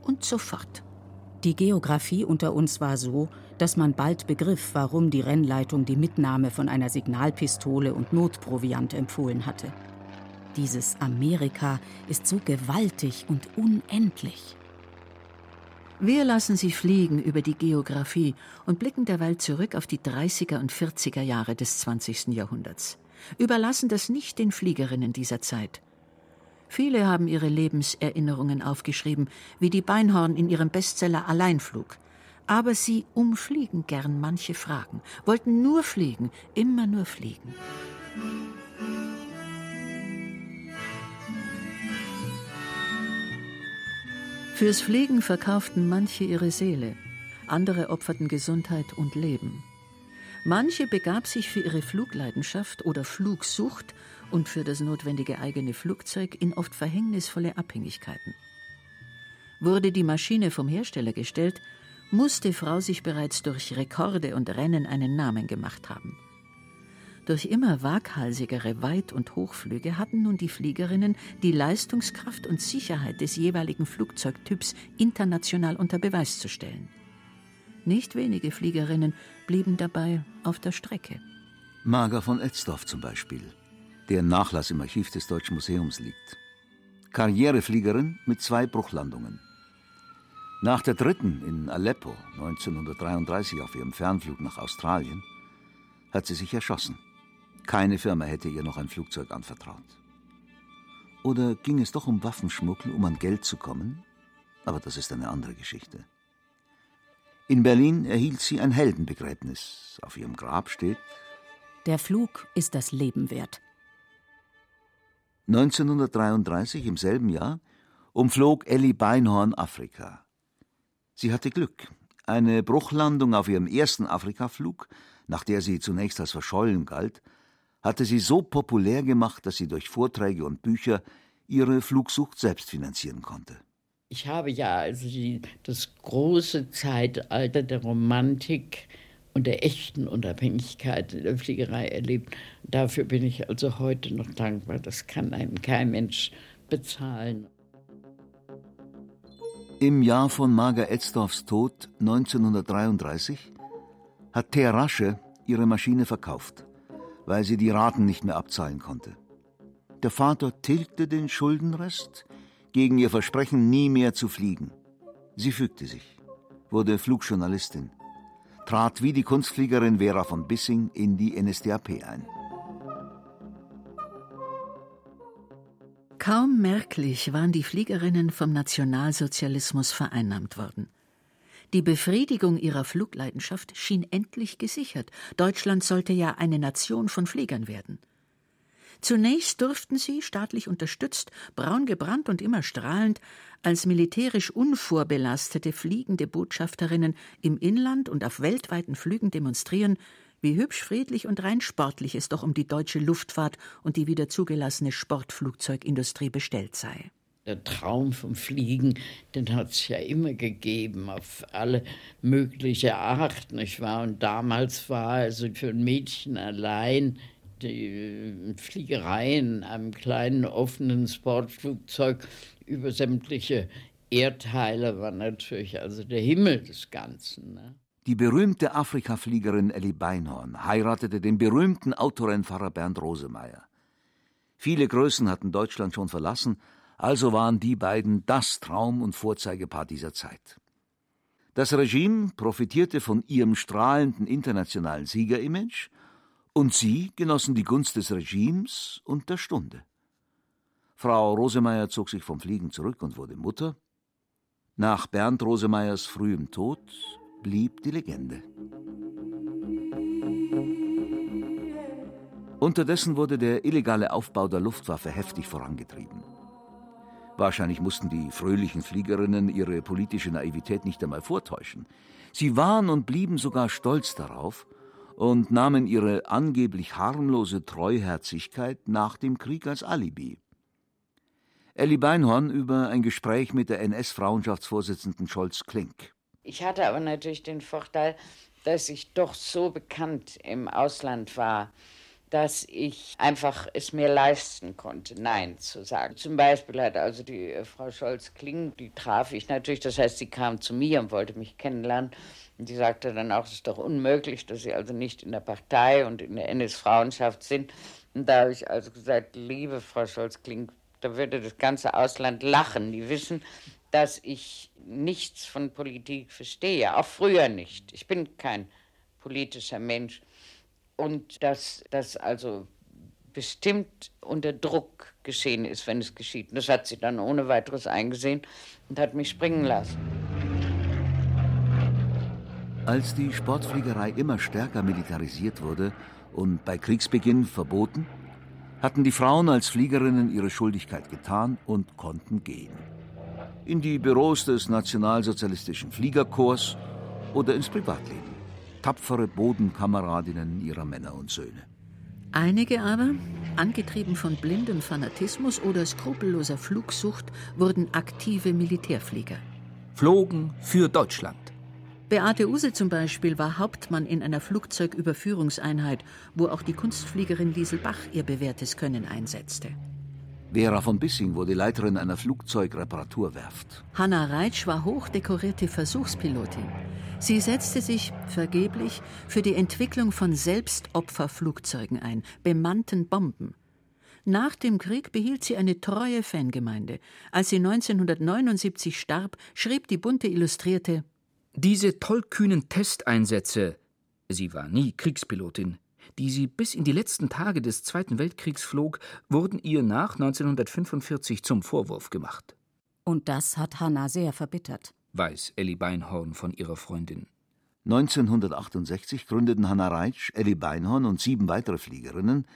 Und sofort. Die Geografie unter uns war so, dass man bald begriff, warum die Rennleitung die Mitnahme von einer Signalpistole und Notproviant empfohlen hatte. Dieses Amerika ist so gewaltig und unendlich. Wir lassen sie fliegen über die Geografie und blicken derweil zurück auf die 30er und 40er Jahre des 20. Jahrhunderts. Überlassen das nicht den Fliegerinnen dieser Zeit. Viele haben ihre Lebenserinnerungen aufgeschrieben, wie die Beinhorn in ihrem Bestseller Alleinflug. Aber sie umfliegen gern manche Fragen, wollten nur fliegen, immer nur fliegen. Fürs Fliegen verkauften manche ihre Seele, andere opferten Gesundheit und Leben. Manche begab sich für ihre Flugleidenschaft oder Flugsucht und für das notwendige eigene Flugzeug in oft verhängnisvolle Abhängigkeiten. Wurde die Maschine vom Hersteller gestellt, musste Frau sich bereits durch Rekorde und Rennen einen Namen gemacht haben. Durch immer waghalsigere Weit- und Hochflüge hatten nun die Fliegerinnen die Leistungskraft und Sicherheit des jeweiligen Flugzeugtyps international unter Beweis zu stellen. Nicht wenige Fliegerinnen blieben dabei auf der Strecke. Marga von Etzdorf zum Beispiel, deren Nachlass im Archiv des Deutschen Museums liegt. Karrierefliegerin mit zwei Bruchlandungen. Nach der dritten in Aleppo 1933 auf ihrem Fernflug nach Australien hat sie sich erschossen. Keine Firma hätte ihr noch ein Flugzeug anvertraut. Oder ging es doch um Waffenschmuggel, um an Geld zu kommen? Aber das ist eine andere Geschichte. In Berlin erhielt sie ein Heldenbegräbnis. Auf ihrem Grab steht Der Flug ist das Leben wert. 1933, im selben Jahr, umflog Ellie Beinhorn Afrika. Sie hatte Glück. Eine Bruchlandung auf ihrem ersten Afrikaflug nach der sie zunächst als verschollen galt, hatte sie so populär gemacht, dass sie durch Vorträge und Bücher ihre Flugsucht selbst finanzieren konnte. Ich habe ja also die, das große Zeitalter der Romantik und der echten Unabhängigkeit in der Fliegerei erlebt. Dafür bin ich also heute noch dankbar. Das kann einem kein Mensch bezahlen. Im Jahr von Marga Etzdorfs Tod 1933 hat Thea Rasche ihre Maschine verkauft, weil sie die Raten nicht mehr abzahlen konnte. Der Vater tilgte den Schuldenrest gegen ihr Versprechen, nie mehr zu fliegen. Sie fügte sich, wurde Flugjournalistin trat wie die Kunstfliegerin Vera von Bissing in die NSDAP ein. Kaum merklich waren die Fliegerinnen vom Nationalsozialismus vereinnahmt worden. Die Befriedigung ihrer Flugleidenschaft schien endlich gesichert. Deutschland sollte ja eine Nation von Fliegern werden. Zunächst durften sie, staatlich unterstützt, braun gebrannt und immer strahlend, als militärisch unvorbelastete fliegende Botschafterinnen im Inland und auf weltweiten Flügen demonstrieren, wie hübsch, friedlich und rein sportlich es doch um die deutsche Luftfahrt und die wieder zugelassene Sportflugzeugindustrie bestellt sei. Der Traum vom Fliegen, den hat es ja immer gegeben, auf alle mögliche Art, nicht wahr? Und damals war also für ein Mädchen allein die Fliegerei in einem kleinen offenen Sportflugzeug über sämtliche Erdteile war natürlich also der Himmel des Ganzen. Ne? Die berühmte Afrikafliegerin Ellie Beinhorn heiratete den berühmten Autorennfahrer Bernd Rosemeyer. Viele Größen hatten Deutschland schon verlassen, also waren die beiden das Traum- und Vorzeigepaar dieser Zeit. Das Regime profitierte von ihrem strahlenden internationalen Siegerimage und sie genossen die Gunst des Regimes und der Stunde. Frau Rosemeyer zog sich vom Fliegen zurück und wurde Mutter. Nach Bernd Rosemeyers frühem Tod blieb die Legende. Unterdessen wurde der illegale Aufbau der Luftwaffe heftig vorangetrieben. Wahrscheinlich mussten die fröhlichen Fliegerinnen ihre politische Naivität nicht einmal vortäuschen. Sie waren und blieben sogar stolz darauf, und nahmen ihre angeblich harmlose Treuherzigkeit nach dem Krieg als Alibi. Elli Beinhorn über ein Gespräch mit der NS-Frauenschaftsvorsitzenden Scholz Klink. Ich hatte aber natürlich den Vorteil, dass ich doch so bekannt im Ausland war, dass ich einfach es mir leisten konnte, Nein zu sagen. Zum Beispiel hat also die äh, Frau Scholz-Kling, die traf ich natürlich, das heißt, sie kam zu mir und wollte mich kennenlernen. Und die sagte dann auch, es ist doch unmöglich, dass Sie also nicht in der Partei und in der NS-Frauenschaft sind. Und da habe ich also gesagt, liebe Frau Scholz-Kling, da würde das ganze Ausland lachen. Die wissen, dass ich nichts von Politik verstehe, auch früher nicht. Ich bin kein politischer Mensch. Und dass das also bestimmt unter Druck geschehen ist, wenn es geschieht. Das hat sie dann ohne weiteres eingesehen und hat mich springen lassen. Als die Sportfliegerei immer stärker militarisiert wurde und bei Kriegsbeginn verboten, hatten die Frauen als Fliegerinnen ihre Schuldigkeit getan und konnten gehen. In die Büros des Nationalsozialistischen Fliegerkorps oder ins Privatleben. Tapfere Bodenkameradinnen ihrer Männer und Söhne. Einige aber, angetrieben von blindem Fanatismus oder skrupelloser Flugsucht, wurden aktive Militärflieger. Flogen für Deutschland. Beate Use zum Beispiel war Hauptmann in einer Flugzeugüberführungseinheit, wo auch die Kunstfliegerin Liesel Bach ihr bewährtes Können einsetzte. Vera von Bissing wurde Leiterin einer Flugzeugreparaturwerft. Hanna Reitsch war hochdekorierte Versuchspilotin. Sie setzte sich, vergeblich, für die Entwicklung von Selbstopferflugzeugen ein, bemannten Bomben. Nach dem Krieg behielt sie eine treue Fangemeinde. Als sie 1979 starb, schrieb die bunte Illustrierte diese tollkühnen Testeinsätze, sie war nie Kriegspilotin, die sie bis in die letzten Tage des Zweiten Weltkriegs flog, wurden ihr nach 1945 zum Vorwurf gemacht. Und das hat Hannah sehr verbittert, weiß Elli Beinhorn von ihrer Freundin. 1968 gründeten Hannah Reitsch, Elli Beinhorn und sieben weitere Fliegerinnen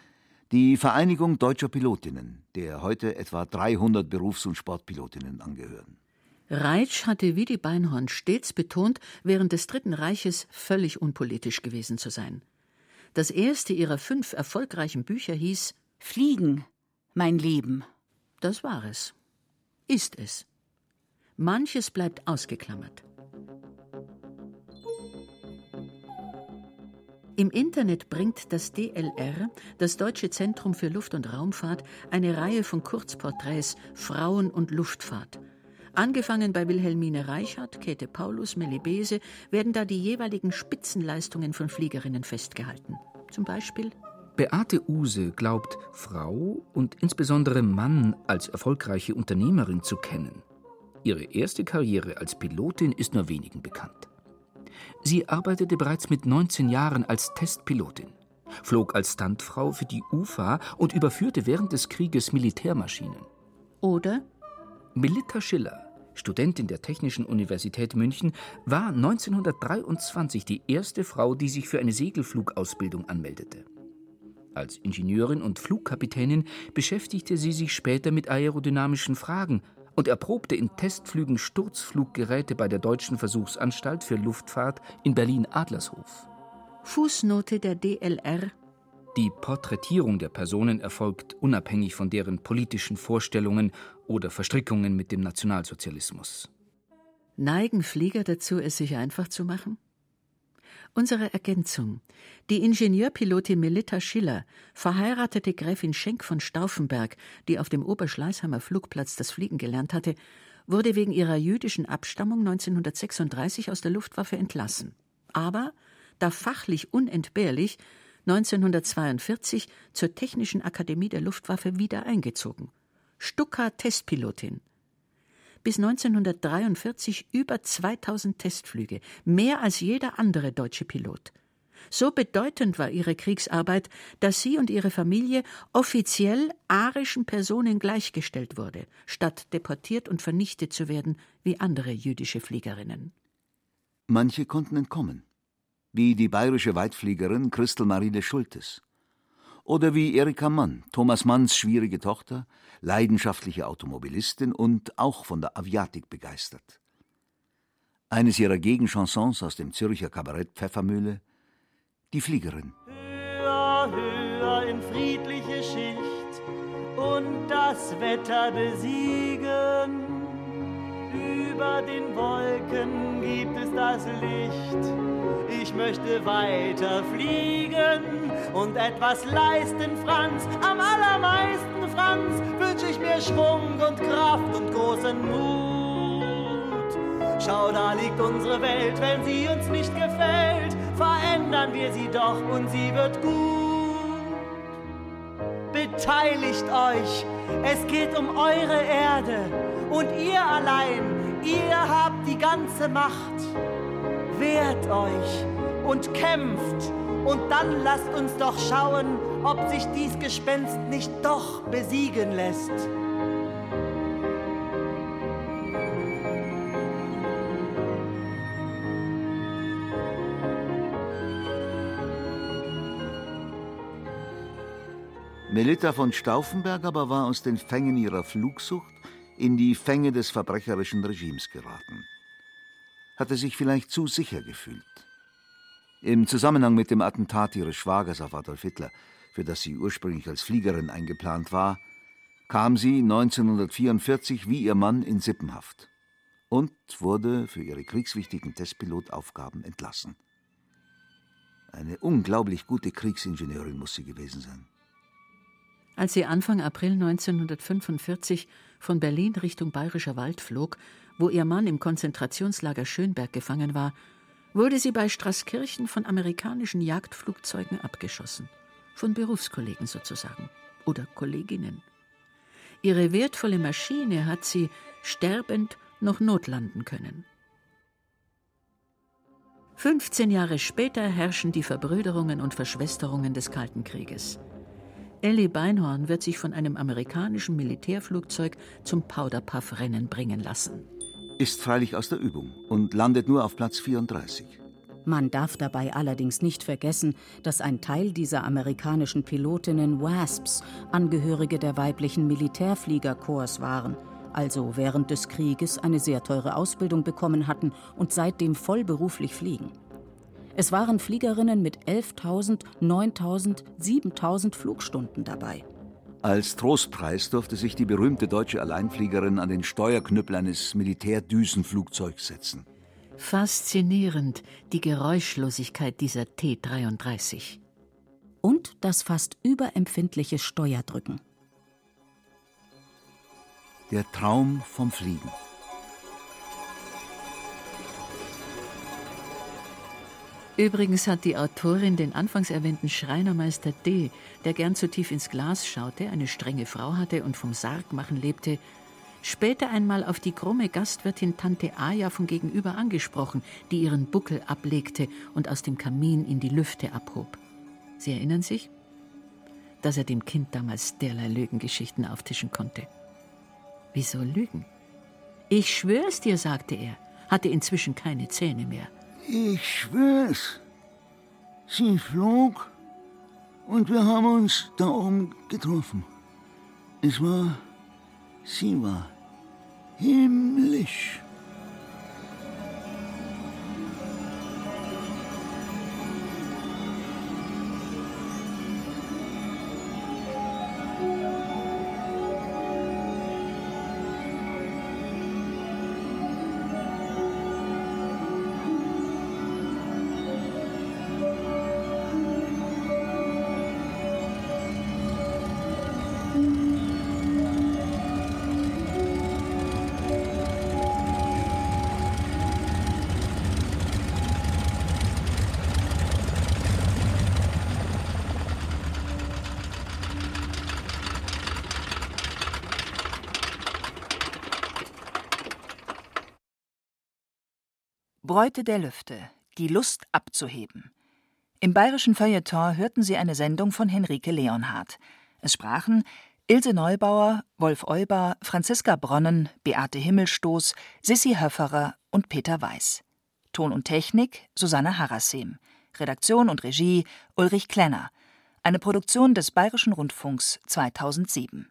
die Vereinigung deutscher Pilotinnen, der heute etwa 300 Berufs- und Sportpilotinnen angehören. Reitsch hatte wie die Beinhorn stets betont, während des Dritten Reiches völlig unpolitisch gewesen zu sein. Das erste ihrer fünf erfolgreichen Bücher hieß Fliegen, mein Leben. Das war es. Ist es. Manches bleibt ausgeklammert. Im Internet bringt das DLR, das Deutsche Zentrum für Luft- und Raumfahrt, eine Reihe von Kurzporträts Frauen und Luftfahrt. Angefangen bei Wilhelmine Reichert, Käthe Paulus, Melli Bese, werden da die jeweiligen Spitzenleistungen von Fliegerinnen festgehalten. Zum Beispiel Beate Use glaubt, Frau und insbesondere Mann als erfolgreiche Unternehmerin zu kennen. Ihre erste Karriere als Pilotin ist nur wenigen bekannt. Sie arbeitete bereits mit 19 Jahren als Testpilotin, flog als Stuntfrau für die UFA und überführte während des Krieges Militärmaschinen. Oder Melitta Schiller, Studentin der Technischen Universität München, war 1923 die erste Frau, die sich für eine Segelflugausbildung anmeldete. Als Ingenieurin und Flugkapitänin beschäftigte sie sich später mit aerodynamischen Fragen und erprobte in Testflügen Sturzfluggeräte bei der Deutschen Versuchsanstalt für Luftfahrt in Berlin-Adlershof. Fußnote der DLR Die Porträtierung der Personen erfolgt unabhängig von deren politischen Vorstellungen oder Verstrickungen mit dem Nationalsozialismus. Neigen Flieger dazu, es sich einfach zu machen? Unsere Ergänzung. Die Ingenieurpilotin Melitta Schiller, verheiratete Gräfin Schenk von Stauffenberg, die auf dem Oberschleißheimer Flugplatz das Fliegen gelernt hatte, wurde wegen ihrer jüdischen Abstammung 1936 aus der Luftwaffe entlassen. Aber, da fachlich unentbehrlich, 1942 zur Technischen Akademie der Luftwaffe wieder eingezogen. Stucker Testpilotin bis 1943 über 2000 Testflüge, mehr als jeder andere deutsche Pilot. So bedeutend war ihre Kriegsarbeit, dass sie und ihre Familie offiziell arischen Personen gleichgestellt wurde, statt deportiert und vernichtet zu werden wie andere jüdische Fliegerinnen. Manche konnten entkommen, wie die bayerische Weitfliegerin Christel Marine Schultes. Oder wie Erika Mann, Thomas Manns schwierige Tochter, leidenschaftliche Automobilistin und auch von der Aviatik begeistert. Eines ihrer Gegenchansons aus dem Zürcher Kabarett Pfeffermühle Die Fliegerin. Höher, höher in friedliche Schicht und das Wetter besiegen. Über den Wolken gibt es das Licht. Ich möchte weiter fliegen und etwas leisten, Franz. Am allermeisten, Franz, wünsche ich mir Schwung und Kraft und großen Mut. Schau, da liegt unsere Welt, wenn sie uns nicht gefällt, verändern wir sie doch und sie wird gut. Beteiligt euch, es geht um eure Erde und ihr allein, ihr habt die ganze Macht. Wehrt euch und kämpft und dann lasst uns doch schauen, ob sich dies Gespenst nicht doch besiegen lässt. Melitta von Stauffenberg aber war aus den Fängen ihrer Flugsucht in die Fänge des verbrecherischen Regimes geraten. Hatte sich vielleicht zu sicher gefühlt. Im Zusammenhang mit dem Attentat ihres Schwagers auf Adolf Hitler, für das sie ursprünglich als Fliegerin eingeplant war, kam sie 1944 wie ihr Mann in Sippenhaft und wurde für ihre kriegswichtigen Testpilotaufgaben entlassen. Eine unglaublich gute Kriegsingenieurin muss sie gewesen sein. Als sie Anfang April 1945 von Berlin Richtung Bayerischer Wald flog, wo ihr Mann im Konzentrationslager Schönberg gefangen war, wurde sie bei Straßkirchen von amerikanischen Jagdflugzeugen abgeschossen. Von Berufskollegen sozusagen. Oder Kolleginnen. Ihre wertvolle Maschine hat sie, sterbend, noch notlanden können. 15 Jahre später herrschen die Verbrüderungen und Verschwesterungen des Kalten Krieges. Ellie Beinhorn wird sich von einem amerikanischen Militärflugzeug zum Powderpuff-Rennen bringen lassen. Ist freilich aus der Übung und landet nur auf Platz 34. Man darf dabei allerdings nicht vergessen, dass ein Teil dieser amerikanischen Pilotinnen WASPs Angehörige der weiblichen Militärfliegerkorps waren, also während des Krieges eine sehr teure Ausbildung bekommen hatten und seitdem vollberuflich fliegen. Es waren Fliegerinnen mit 11.000, 9.000, 7.000 Flugstunden dabei. Als Trostpreis durfte sich die berühmte deutsche Alleinfliegerin an den Steuerknüppel eines Militärdüsenflugzeugs setzen. Faszinierend die Geräuschlosigkeit dieser T-33. Und das fast überempfindliche Steuerdrücken. Der Traum vom Fliegen. Übrigens hat die Autorin den anfangs erwähnten Schreinermeister D., der gern zu tief ins Glas schaute, eine strenge Frau hatte und vom Sargmachen lebte, später einmal auf die krumme Gastwirtin Tante Aja von gegenüber angesprochen, die ihren Buckel ablegte und aus dem Kamin in die Lüfte abhob. Sie erinnern sich? Dass er dem Kind damals derlei Lügengeschichten auftischen konnte. Wieso Lügen? Ich schwör's dir, sagte er, hatte inzwischen keine Zähne mehr. Ich schwör's. Sie flog und wir haben uns da oben getroffen. Es war, sie war himmlisch. Bräute der Lüfte. Die Lust abzuheben. Im bayerischen Feuilleton hörten Sie eine Sendung von Henrike Leonhardt. Es sprachen Ilse Neubauer, Wolf Euber, Franziska Bronnen, Beate Himmelstoß, Sissi Höfferer und Peter Weiß. Ton und Technik Susanne Harassem. Redaktion und Regie Ulrich Klenner. Eine Produktion des Bayerischen Rundfunks 2007.